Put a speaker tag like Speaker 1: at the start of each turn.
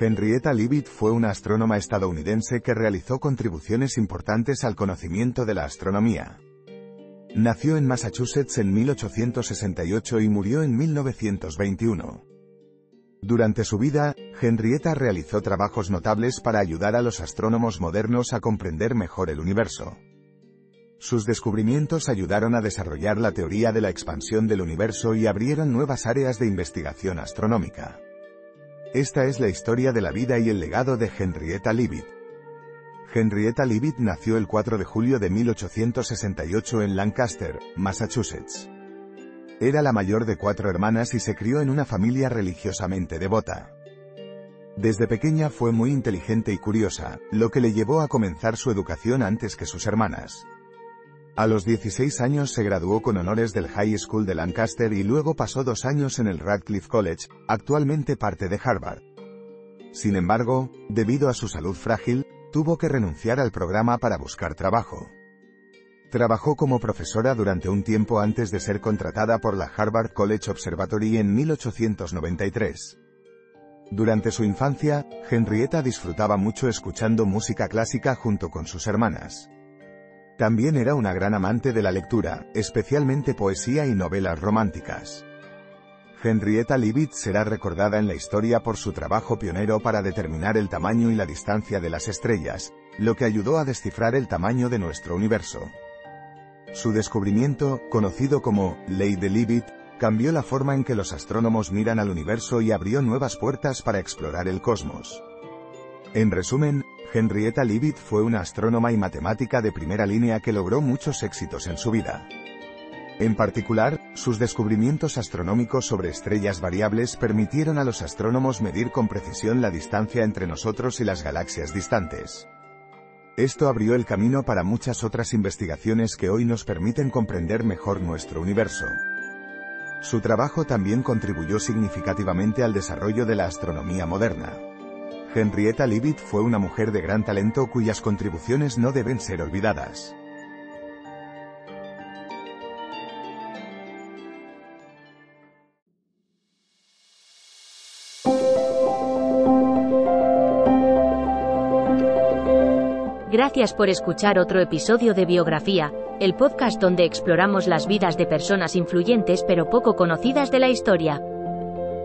Speaker 1: Henrietta Leavitt fue una astrónoma estadounidense que realizó contribuciones importantes al conocimiento de la astronomía. Nació en Massachusetts en 1868 y murió en 1921. Durante su vida, Henrietta realizó trabajos notables para ayudar a los astrónomos modernos a comprender mejor el universo. Sus descubrimientos ayudaron a desarrollar la teoría de la expansión del universo y abrieron nuevas áreas de investigación astronómica. Esta es la historia de la vida y el legado de Henrietta Leavitt. Henrietta Leavitt nació el 4 de julio de 1868 en Lancaster, Massachusetts. Era la mayor de cuatro hermanas y se crió en una familia religiosamente devota. Desde pequeña fue muy inteligente y curiosa, lo que le llevó a comenzar su educación antes que sus hermanas. A los 16 años se graduó con honores del High School de Lancaster y luego pasó dos años en el Radcliffe College, actualmente parte de Harvard. Sin embargo, debido a su salud frágil, tuvo que renunciar al programa para buscar trabajo. Trabajó como profesora durante un tiempo antes de ser contratada por la Harvard College Observatory en 1893. Durante su infancia, Henrietta disfrutaba mucho escuchando música clásica junto con sus hermanas. También era una gran amante de la lectura, especialmente poesía y novelas románticas. Henrietta Leavitt será recordada en la historia por su trabajo pionero para determinar el tamaño y la distancia de las estrellas, lo que ayudó a descifrar el tamaño de nuestro universo. Su descubrimiento, conocido como Ley de Leavitt, cambió la forma en que los astrónomos miran al universo y abrió nuevas puertas para explorar el cosmos. En resumen, Henrietta Leavitt fue una astrónoma y matemática de primera línea que logró muchos éxitos en su vida. En particular, sus descubrimientos astronómicos sobre estrellas variables permitieron a los astrónomos medir con precisión la distancia entre nosotros y las galaxias distantes. Esto abrió el camino para muchas otras investigaciones que hoy nos permiten comprender mejor nuestro universo. Su trabajo también contribuyó significativamente al desarrollo de la astronomía moderna. Henrietta Leavitt fue una mujer de gran talento cuyas contribuciones no deben ser olvidadas.
Speaker 2: Gracias por escuchar otro episodio de Biografía, el podcast donde exploramos las vidas de personas influyentes pero poco conocidas de la historia.